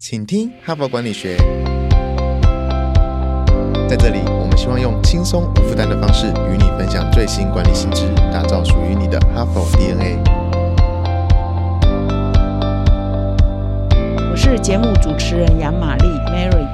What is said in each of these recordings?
请听哈佛管理学。在这里，我们希望用轻松无负担的方式与你分享最新管理新知，打造属于你的哈佛 DNA。我是节目主持人杨玛丽 Mary。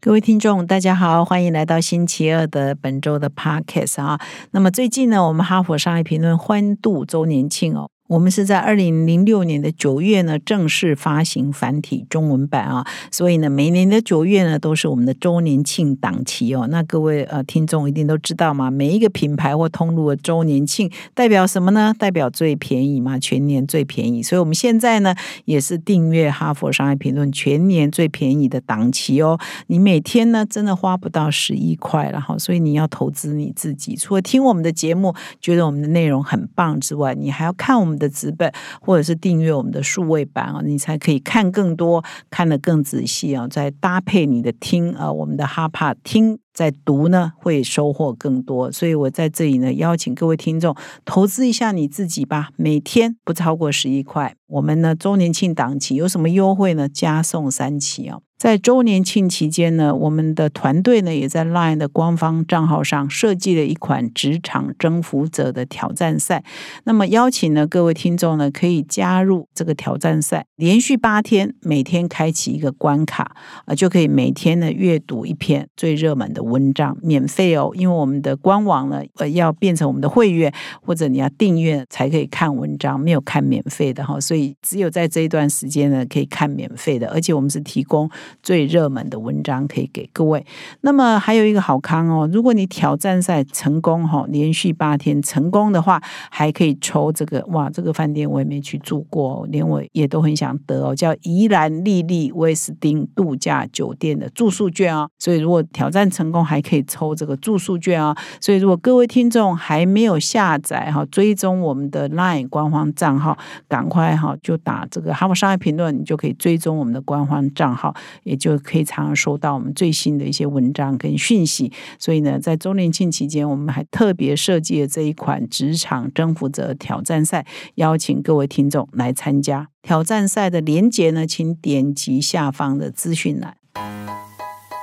各位听众，大家好，欢迎来到星期二的本周的 Podcast 啊。那么最近呢，我们哈佛商业评论欢度周年庆哦。我们是在二零零六年的九月呢正式发行繁体中文版啊，所以呢每年的九月呢都是我们的周年庆档期哦。那各位呃听众一定都知道嘛，每一个品牌或通路的周年庆代表什么呢？代表最便宜嘛，全年最便宜。所以我们现在呢也是订阅哈佛商业评论全年最便宜的档期哦。你每天呢真的花不到十一块了哈，所以你要投资你自己。除了听我们的节目，觉得我们的内容很棒之外，你还要看我们。的纸本，或者是订阅我们的数位版啊，你才可以看更多，看得更仔细啊。再搭配你的听啊，我们的哈帕听，在读呢，会收获更多。所以我在这里呢，邀请各位听众投资一下你自己吧，每天不超过十一块。我们呢，周年庆档期有什么优惠呢？加送三期啊。在周年庆期间呢，我们的团队呢也在 LINE 的官方账号上设计了一款职场征服者的挑战赛。那么邀请呢各位听众呢可以加入这个挑战赛，连续八天，每天开启一个关卡啊，就可以每天呢阅读一篇最热门的文章，免费哦。因为我们的官网呢呃要变成我们的会员，或者你要订阅才可以看文章，没有看免费的哈。所以只有在这一段时间呢可以看免费的，而且我们是提供。最热门的文章可以给各位。那么还有一个好康哦，如果你挑战赛成功哈，连续八天成功的话，还可以抽这个哇，这个饭店我也没去住过，连我也都很想得哦，叫宜兰丽丽威斯汀度假酒店的住宿券哦。所以如果挑战成功，还可以抽这个住宿券啊。所以如果各位听众还没有下载哈，追踪我们的 LINE 官方账号，赶快哈就打这个哈佛商业评论，你就可以追踪我们的官方账号。也就可以常常收到我们最新的一些文章跟讯息，所以呢，在周年庆期间，我们还特别设计了这一款职场征服者挑战赛，邀请各位听众来参加挑战赛的连结呢，请点击下方的资讯栏。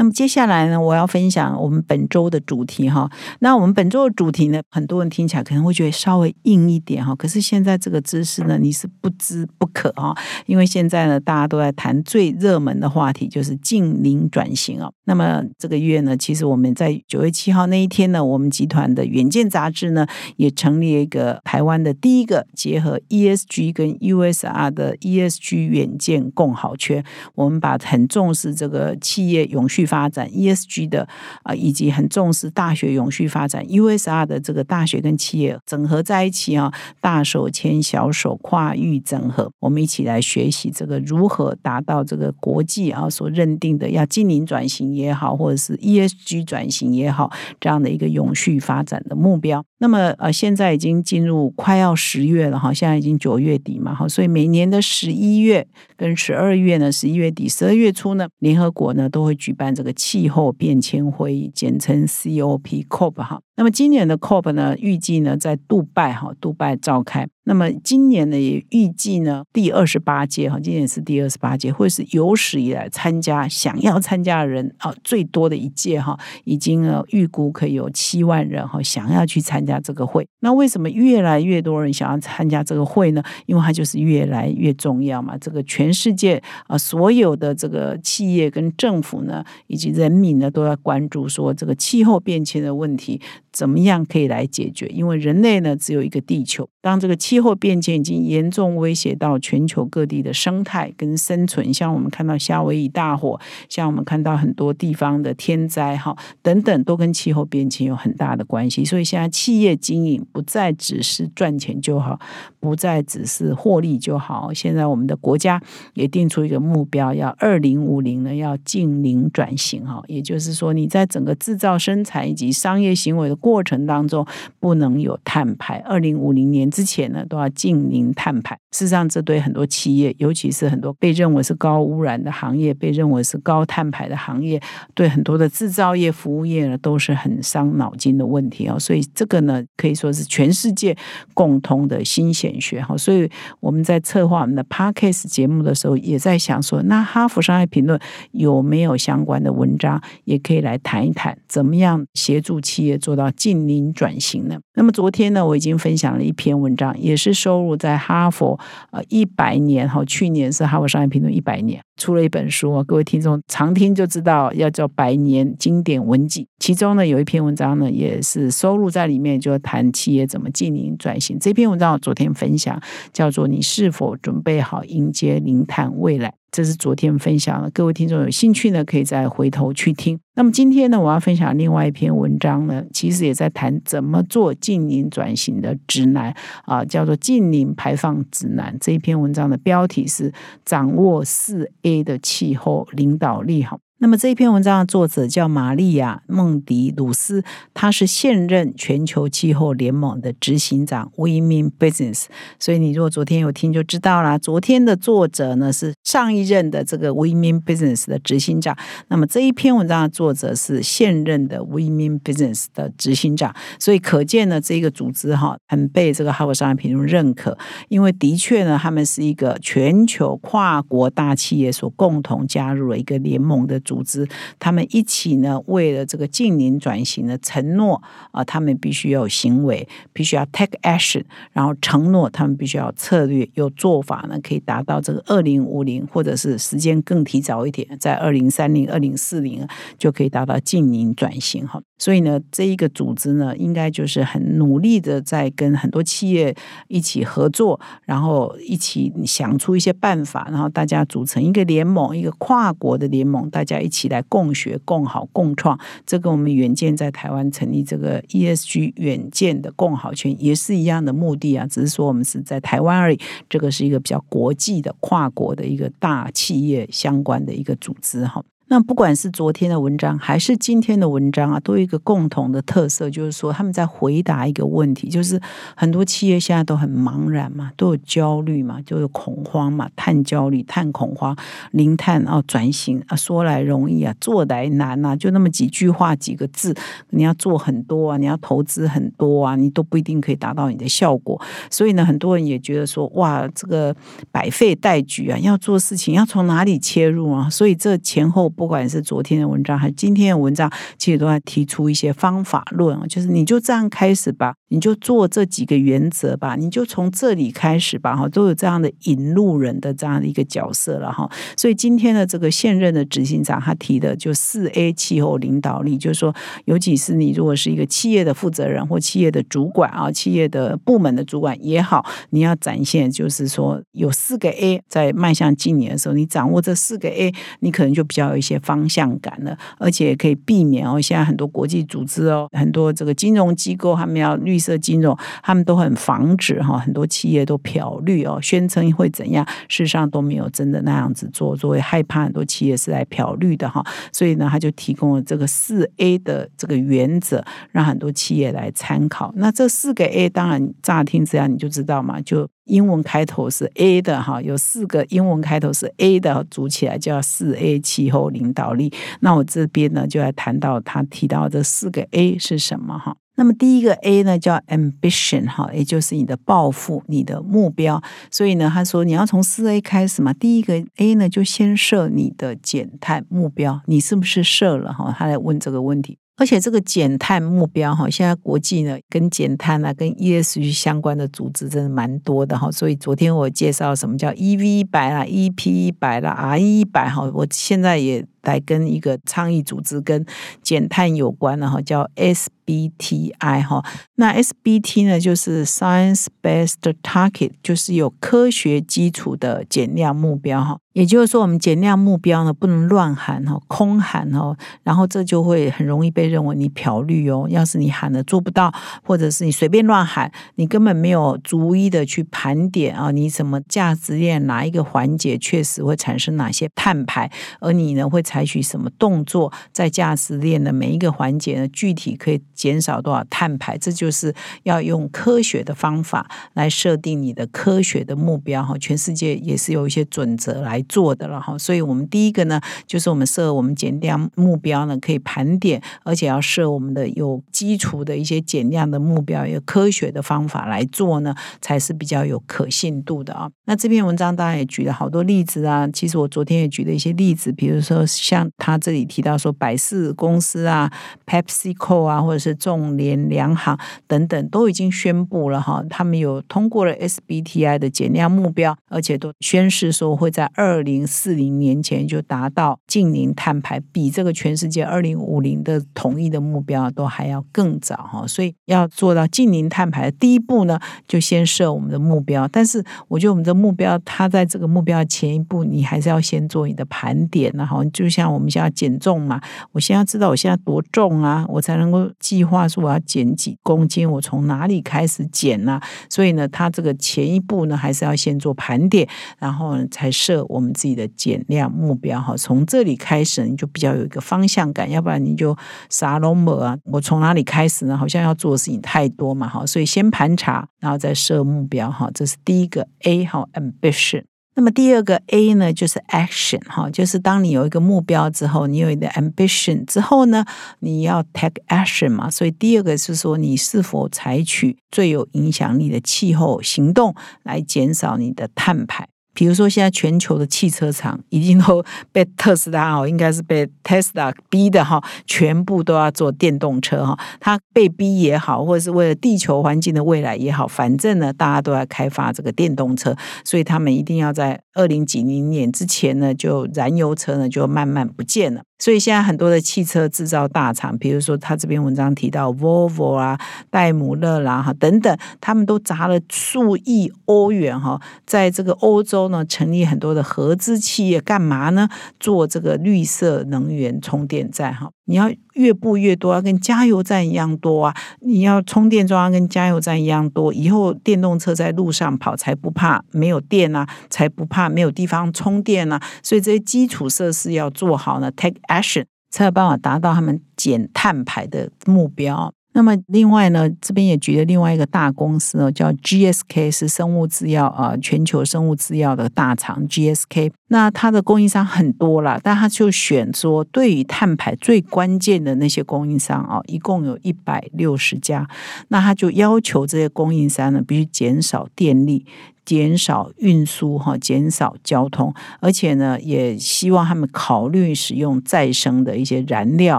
那么接下来呢，我要分享我们本周的主题哈。那我们本周的主题呢，很多人听起来可能会觉得稍微硬一点哈。可是现在这个知识呢，你是不知不可哈。因为现在呢，大家都在谈最热门的话题，就是近邻转型啊。那么这个月呢，其实我们在九月七号那一天呢，我们集团的远见杂志呢，也成立一个台湾的第一个结合 ESG 跟 USR 的 ESG 远见共好圈。我们把很重视这个企业永续。发展 ESG 的啊，以及很重视大学永续发展 USR 的这个大学跟企业整合在一起啊，大手牵小手跨域整合，我们一起来学习这个如何达到这个国际啊所认定的要经营转型也好，或者是 ESG 转型也好这样的一个永续发展的目标。那么呃，现在已经进入快要十月了哈，现在已经九月底嘛哈，所以每年的十一月跟十二月呢，十一月底、十二月初呢，联合国呢都会举办这个气候变迁会议，简称 COP COP 哈。那么今年的 COP 呢，预计呢在杜拜哈，杜拜召开。那么今年呢，也预计呢，第二十八届哈，今年是第二十八届，会是有史以来参加想要参加的人啊最多的一届哈，已经呃预估可以有七万人哈，想要去参加这个会。那为什么越来越多人想要参加这个会呢？因为它就是越来越重要嘛。这个全世界啊，所有的这个企业跟政府呢，以及人民呢，都要关注说这个气候变迁的问题。怎么样可以来解决？因为人类呢只有一个地球，当这个气气候变迁已经严重威胁到全球各地的生态跟生存，像我们看到夏威夷大火，像我们看到很多地方的天灾哈等等，都跟气候变迁有很大的关系。所以现在企业经营不再只是赚钱就好，不再只是获利就好。现在我们的国家也定出一个目标，要二零五零呢要近零转型哈，也就是说你在整个制造、生产以及商业行为的。过程当中不能有碳排，二零五零年之前呢都要近零碳排。事实上，这对很多企业，尤其是很多被认为是高污染的行业、被认为是高碳排的行业，对很多的制造业、服务业呢，都是很伤脑筋的问题哦。所以这个呢，可以说是全世界共通的新显学哈。所以我们在策划我们的 Podcast 节目的时候，也在想说，那哈佛商业评论有没有相关的文章，也可以来谈一谈，怎么样协助企业做到。近零转型呢？那么昨天呢，我已经分享了一篇文章，也也是收入在哈佛呃一百年哈，去年是哈佛商业评论一百年。出了一本书啊，各位听众常听就知道，要叫百年经典文集。其中呢有一篇文章呢，也是收录在里面，就谈企业怎么近零转型。这篇文章我昨天分享，叫做“你是否准备好迎接零碳未来”。这是昨天分享的，各位听众有兴趣呢，可以再回头去听。那么今天呢，我要分享另外一篇文章呢，其实也在谈怎么做近零转型的指南啊，叫做近零排放指南。这一篇文章的标题是“掌握四 A A 的气候领导力”哈。那么这一篇文章的作者叫玛利亚·孟迪鲁斯，他是现任全球气候联盟的执行长。We Mean Business，所以你如果昨天有听就知道啦。昨天的作者呢是上一任的这个 We Mean Business 的执行长，那么这一篇文章的作者是现任的 Women Business 的执行长。所以可见呢，这个组织哈很被这个哈佛商业评论认可，因为的确呢，他们是一个全球跨国大企业所共同加入了一个联盟的。组织，他们一起呢，为了这个近邻转型的承诺啊，他们必须要有行为，必须要 take action，然后承诺他们必须要策略有做法呢，可以达到这个二零五零，或者是时间更提早一点，在二零三零、二零四零就可以达到近邻转型哈。所以呢，这一个组织呢，应该就是很努力的在跟很多企业一起合作，然后一起想出一些办法，然后大家组成一个联盟，一个跨国的联盟，大家一起来共学、共好、共创。这跟我们远见在台湾成立这个 ESG 远见的共好圈也是一样的目的啊，只是说我们是在台湾而已。这个是一个比较国际的跨国的一个大企业相关的一个组织哈。那不管是昨天的文章还是今天的文章啊，都有一个共同的特色，就是说他们在回答一个问题，就是很多企业现在都很茫然嘛，都有焦虑嘛，就有恐慌嘛，碳焦虑、碳恐慌、零碳啊，转型啊，说来容易啊，做来难啊，就那么几句话几个字，你要做很多啊，你要投资很多啊，你都不一定可以达到你的效果。所以呢，很多人也觉得说，哇，这个百废待举啊，要做事情要从哪里切入啊？所以这前后。不管是昨天的文章还是今天的文章，其实都在提出一些方法论，就是你就这样开始吧，你就做这几个原则吧，你就从这里开始吧，哈，都有这样的引路人的这样的一个角色了，哈。所以今天的这个现任的执行长，他提的就四 A 气候领导力，就是说，尤其是你如果是一个企业的负责人或企业的主管啊，企业的部门的主管也好，你要展现就是说有四个 A 在迈向今年的时候，你掌握这四个 A，你可能就比较有一些。方向感了，而且可以避免哦。现在很多国际组织哦，很多这个金融机构，他们要绿色金融，他们都很防止哈。很多企业都漂绿哦，宣称会怎样，事实上都没有真的那样子做，作为害怕很多企业是来漂绿的哈。所以呢，他就提供了这个四 A 的这个原则，让很多企业来参考。那这四个 A，当然乍听之下你就知道嘛，就。英文开头是 A 的哈，有四个英文开头是 A 的组起来叫四 A 气候领导力。那我这边呢就来谈到他提到这四个 A 是什么哈。那么第一个 A 呢叫 ambition 哈，也就是你的抱负、你的目标。所以呢，他说你要从四 A 开始嘛。第一个 A 呢，就先设你的减碳目标，你是不是设了哈？他来问这个问题。而且这个减碳目标哈，现在国际呢跟减碳啊、跟 ESG 相关的组织真的蛮多的哈。所以昨天我介绍什么叫 EV 一百啦、EP 一百啦、RE 一百哈，我现在也来跟一个倡议组织跟减碳有关的哈，叫 SBTI 哈。那 SBT 呢就是 Science Based Target，就是有科学基础的减量目标哈。也就是说，我们减量目标呢不能乱喊哦，空喊哦，然后这就会很容易被认为你漂绿哦。要是你喊了做不到，或者是你随便乱喊，你根本没有逐一的去盘点啊，你什么价值链哪一个环节确实会产生哪些碳排，而你呢会采取什么动作，在价值链的每一个环节呢，具体可以减少多少碳排？这就是要用科学的方法来设定你的科学的目标哈。全世界也是有一些准则来。做的了哈，所以我们第一个呢，就是我们设我们减量目标呢，可以盘点，而且要设我们的有基础的一些减量的目标，有科学的方法来做呢，才是比较有可信度的啊。那这篇文章当然也举了好多例子啊，其实我昨天也举了一些例子，比如说像他这里提到说百事公司啊、PepsiCo 啊，或者是众联粮行等等，都已经宣布了哈，他们有通过了 SBTI 的减量目标，而且都宣示说会在二。零四零年前就达到近零碳排，比这个全世界二零五零的统一的目标都还要更早哈。所以要做到近零碳排第一步呢，就先设我们的目标。但是我觉得我们的目标，它在这个目标前一步，你还是要先做你的盘点然后就像我们现在减重嘛，我先要知道我现在多重啊，我才能够计划说我要减几公斤，我从哪里开始减呢？所以呢，它这个前一步呢，还是要先做盘点，然后才设我。们自己的减量目标哈，从这里开始你就比较有一个方向感，要不然你就啥都没啊。我从哪里开始呢？好像要做的事情太多嘛哈，所以先盘查，然后再设目标哈，这是第一个 A 哈，ambition。那么第二个 A 呢，就是 action 哈，就是当你有一个目标之后，你有一个 ambition 之后呢，你要 take action 嘛。所以第二个是说，你是否采取最有影响力的气候行动来减少你的碳排。比如说，现在全球的汽车厂已经都被特斯拉哦，应该是被 Tesla 逼的哈，全部都要做电动车哈。它被逼也好，或者是为了地球环境的未来也好，反正呢，大家都要开发这个电动车，所以他们一定要在二零几零年之前呢，就燃油车呢就慢慢不见了。所以现在很多的汽车制造大厂，比如说他这篇文章提到 Volvo 啊、戴姆勒啦哈等等，他们都砸了数亿欧元哈，在这个欧洲呢成立很多的合资企业，干嘛呢？做这个绿色能源充电站哈。你要越布越多，要跟加油站一样多啊！你要充电桩跟加油站一样多，以后电动车在路上跑才不怕没有电啊，才不怕没有地方充电啊！所以这些基础设施要做好呢，take action 才有办法达到他们减碳排的目标。那么另外呢，这边也举了另外一个大公司哦，叫 GSK，是生物制药啊，全球生物制药的大厂 GSK。那它的供应商很多了，但他就选说，对于碳排最关键的那些供应商啊，一共有一百六十家。那他就要求这些供应商呢，必须减少电力。减少运输哈，减少交通，而且呢，也希望他们考虑使用再生的一些燃料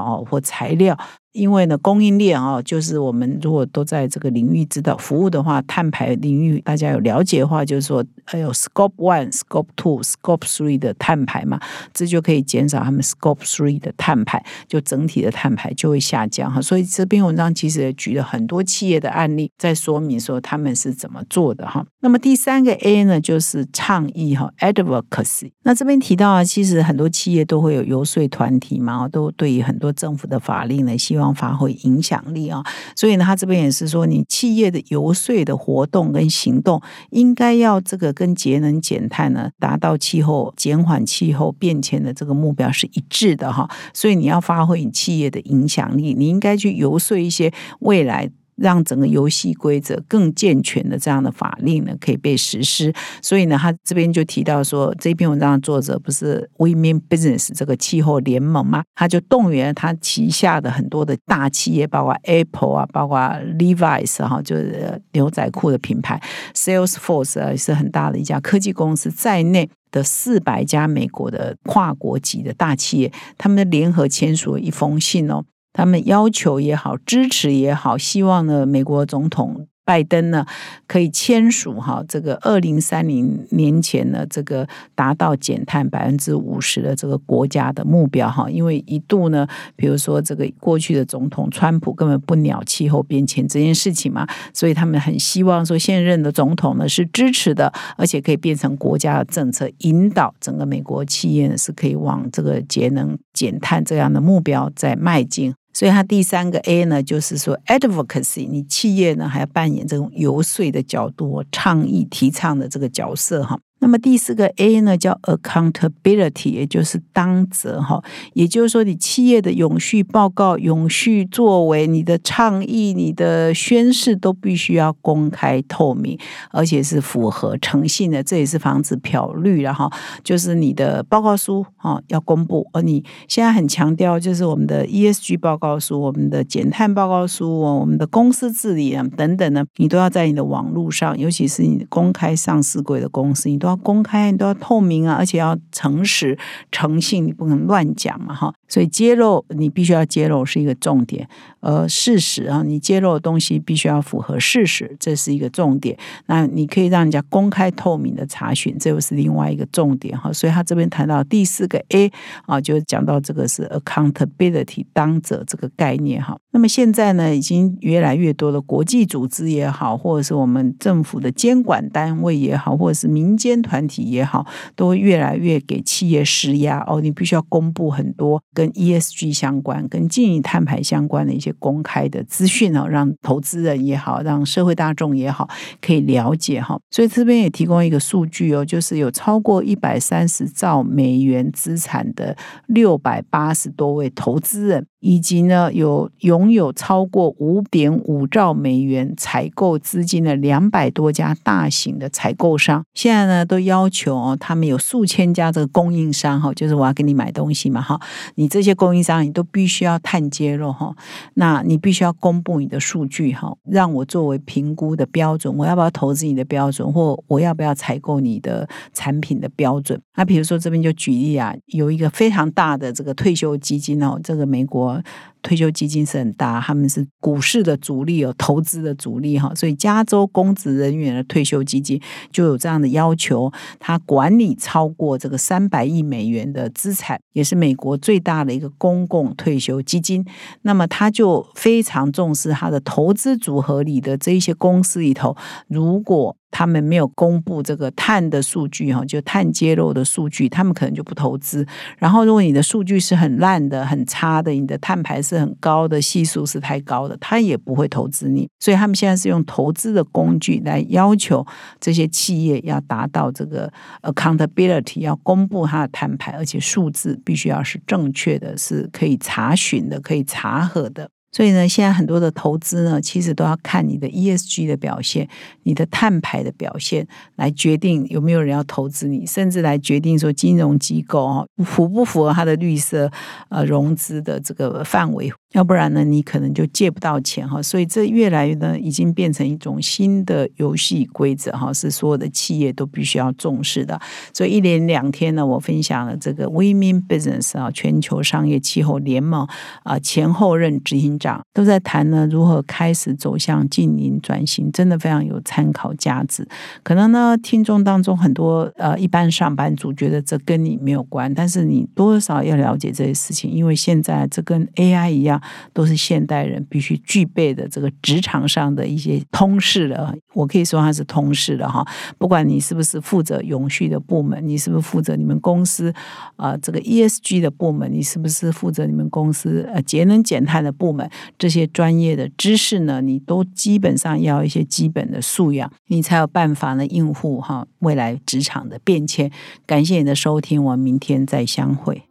啊或材料。因为呢，供应链啊，就是我们如果都在这个领域知道服务的话，碳排领域大家有了解的话，就是说，还有 Scope One、Scope Two、Scope Three 的碳排嘛，这就可以减少他们 Scope Three 的碳排，就整体的碳排就会下降哈。所以这篇文章其实也举了很多企业的案例，在说明说他们是怎么做的哈。那么第三个 A 呢，就是倡议哈，Advocacy。那这边提到啊，其实很多企业都会有游说团体嘛，都对于很多政府的法令呢，希望。发挥影响力啊，所以呢，他这边也是说，你企业的游说的活动跟行动，应该要这个跟节能减碳呢，达到气候减缓气候变迁的这个目标是一致的哈。所以你要发挥你企业的影响力，你应该去游说一些未来。让整个游戏规则更健全的这样的法令呢，可以被实施。所以呢，他这边就提到说，这篇文章的作者不是 Women Business 这个气候联盟吗？他就动员他旗下的很多的大企业，包括 Apple 啊，包括 Levi's 哈，就是牛仔裤的品牌，Salesforce 啊，是很大的一家科技公司在内的四百家美国的跨国级的大企业，他们联合签署了一封信哦。他们要求也好，支持也好，希望呢，美国总统。拜登呢，可以签署哈这个二零三零年前呢，这个达到减碳百分之五十的这个国家的目标哈。因为一度呢，比如说这个过去的总统川普根本不鸟气候变迁这件事情嘛，所以他们很希望说现任的总统呢是支持的，而且可以变成国家的政策，引导整个美国企业呢是可以往这个节能减碳这样的目标在迈进。所以它第三个 A 呢，就是说 advocacy，你企业呢还要扮演这种游说的角度、倡议、提倡的这个角色哈。那么第四个 A 呢，叫 accountability，也就是当责哈，也就是说，你企业的永续报告、永续作为、你的倡议、你的宣誓都必须要公开透明，而且是符合诚信的，这也是防止漂绿了哈。就是你的报告书哈要公布，而你现在很强调，就是我们的 ESG 报告书、我们的减碳报告书、我们的公司治理啊等等呢，你都要在你的网络上，尤其是你公开上市柜的公司，你都要。公开，你都要透明啊，而且要诚实、诚信，你不能乱讲嘛，哈。所以揭露你必须要揭露是一个重点，而事实啊，你揭露的东西必须要符合事实，这是一个重点。那你可以让人家公开透明的查询，这又是另外一个重点哈。所以他这边谈到第四个 A 啊，就讲到这个是 accountability 当者这个概念哈。那么现在呢，已经越来越多的国际组织也好，或者是我们政府的监管单位也好，或者是民间团体也好，都会越来越给企业施压哦，你必须要公布很多。跟 ESG 相关、跟经营碳排相关的一些公开的资讯哦，让投资人也好，让社会大众也好，可以了解哈。所以这边也提供一个数据哦，就是有超过一百三十兆美元资产的六百八十多位投资人。以及呢，有拥有超过五点五兆美元采购资金的两百多家大型的采购商，现在呢都要求哦，他们有数千家这个供应商哈，就是我要给你买东西嘛哈，你这些供应商你都必须要碳揭露哈，那你必须要公布你的数据哈，让我作为评估的标准，我要不要投资你的标准，或我要不要采购你的产品的标准？那比如说这边就举例啊，有一个非常大的这个退休基金哦，这个美国。Yeah. 退休基金是很大，他们是股市的主力哦，投资的主力哈，所以加州公职人员的退休基金就有这样的要求，他管理超过这个三百亿美元的资产，也是美国最大的一个公共退休基金。那么他就非常重视他的投资组合里的这一些公司里头，如果他们没有公布这个碳的数据哈，就碳揭露的数据，他们可能就不投资。然后，如果你的数据是很烂的、很差的，你的碳排是很高的，系数是太高的，他也不会投资你。所以，他们现在是用投资的工具来要求这些企业要达到这个 accountability，要公布它的摊牌，而且数字必须要是正确的，是可以查询的、可以查核的。所以呢，现在很多的投资呢，其实都要看你的 ESG 的表现，你的碳排的表现，来决定有没有人要投资你，甚至来决定说金融机构啊符不符合它的绿色呃融资的这个范围。要不然呢，你可能就借不到钱哈，所以这越来越呢，已经变成一种新的游戏规则哈，是所有的企业都必须要重视的。所以一连两天呢，我分享了这个 Women Business 啊，全球商业气候联盟啊前后任执行长都在谈呢，如何开始走向近零转型，真的非常有参考价值。可能呢，听众当中很多呃一般上班族觉得这跟你没有关，但是你多少要了解这些事情，因为现在这跟 AI 一样。都是现代人必须具备的这个职场上的一些通识了，我可以说它是通识的哈。不管你是不是负责永续的部门，你是不是负责你们公司啊这个 ESG 的部门，你是不是负责你们公司呃节能减碳的部门，这些专业的知识呢，你都基本上要一些基本的素养，你才有办法呢应付哈未来职场的变迁。感谢你的收听，我们明天再相会。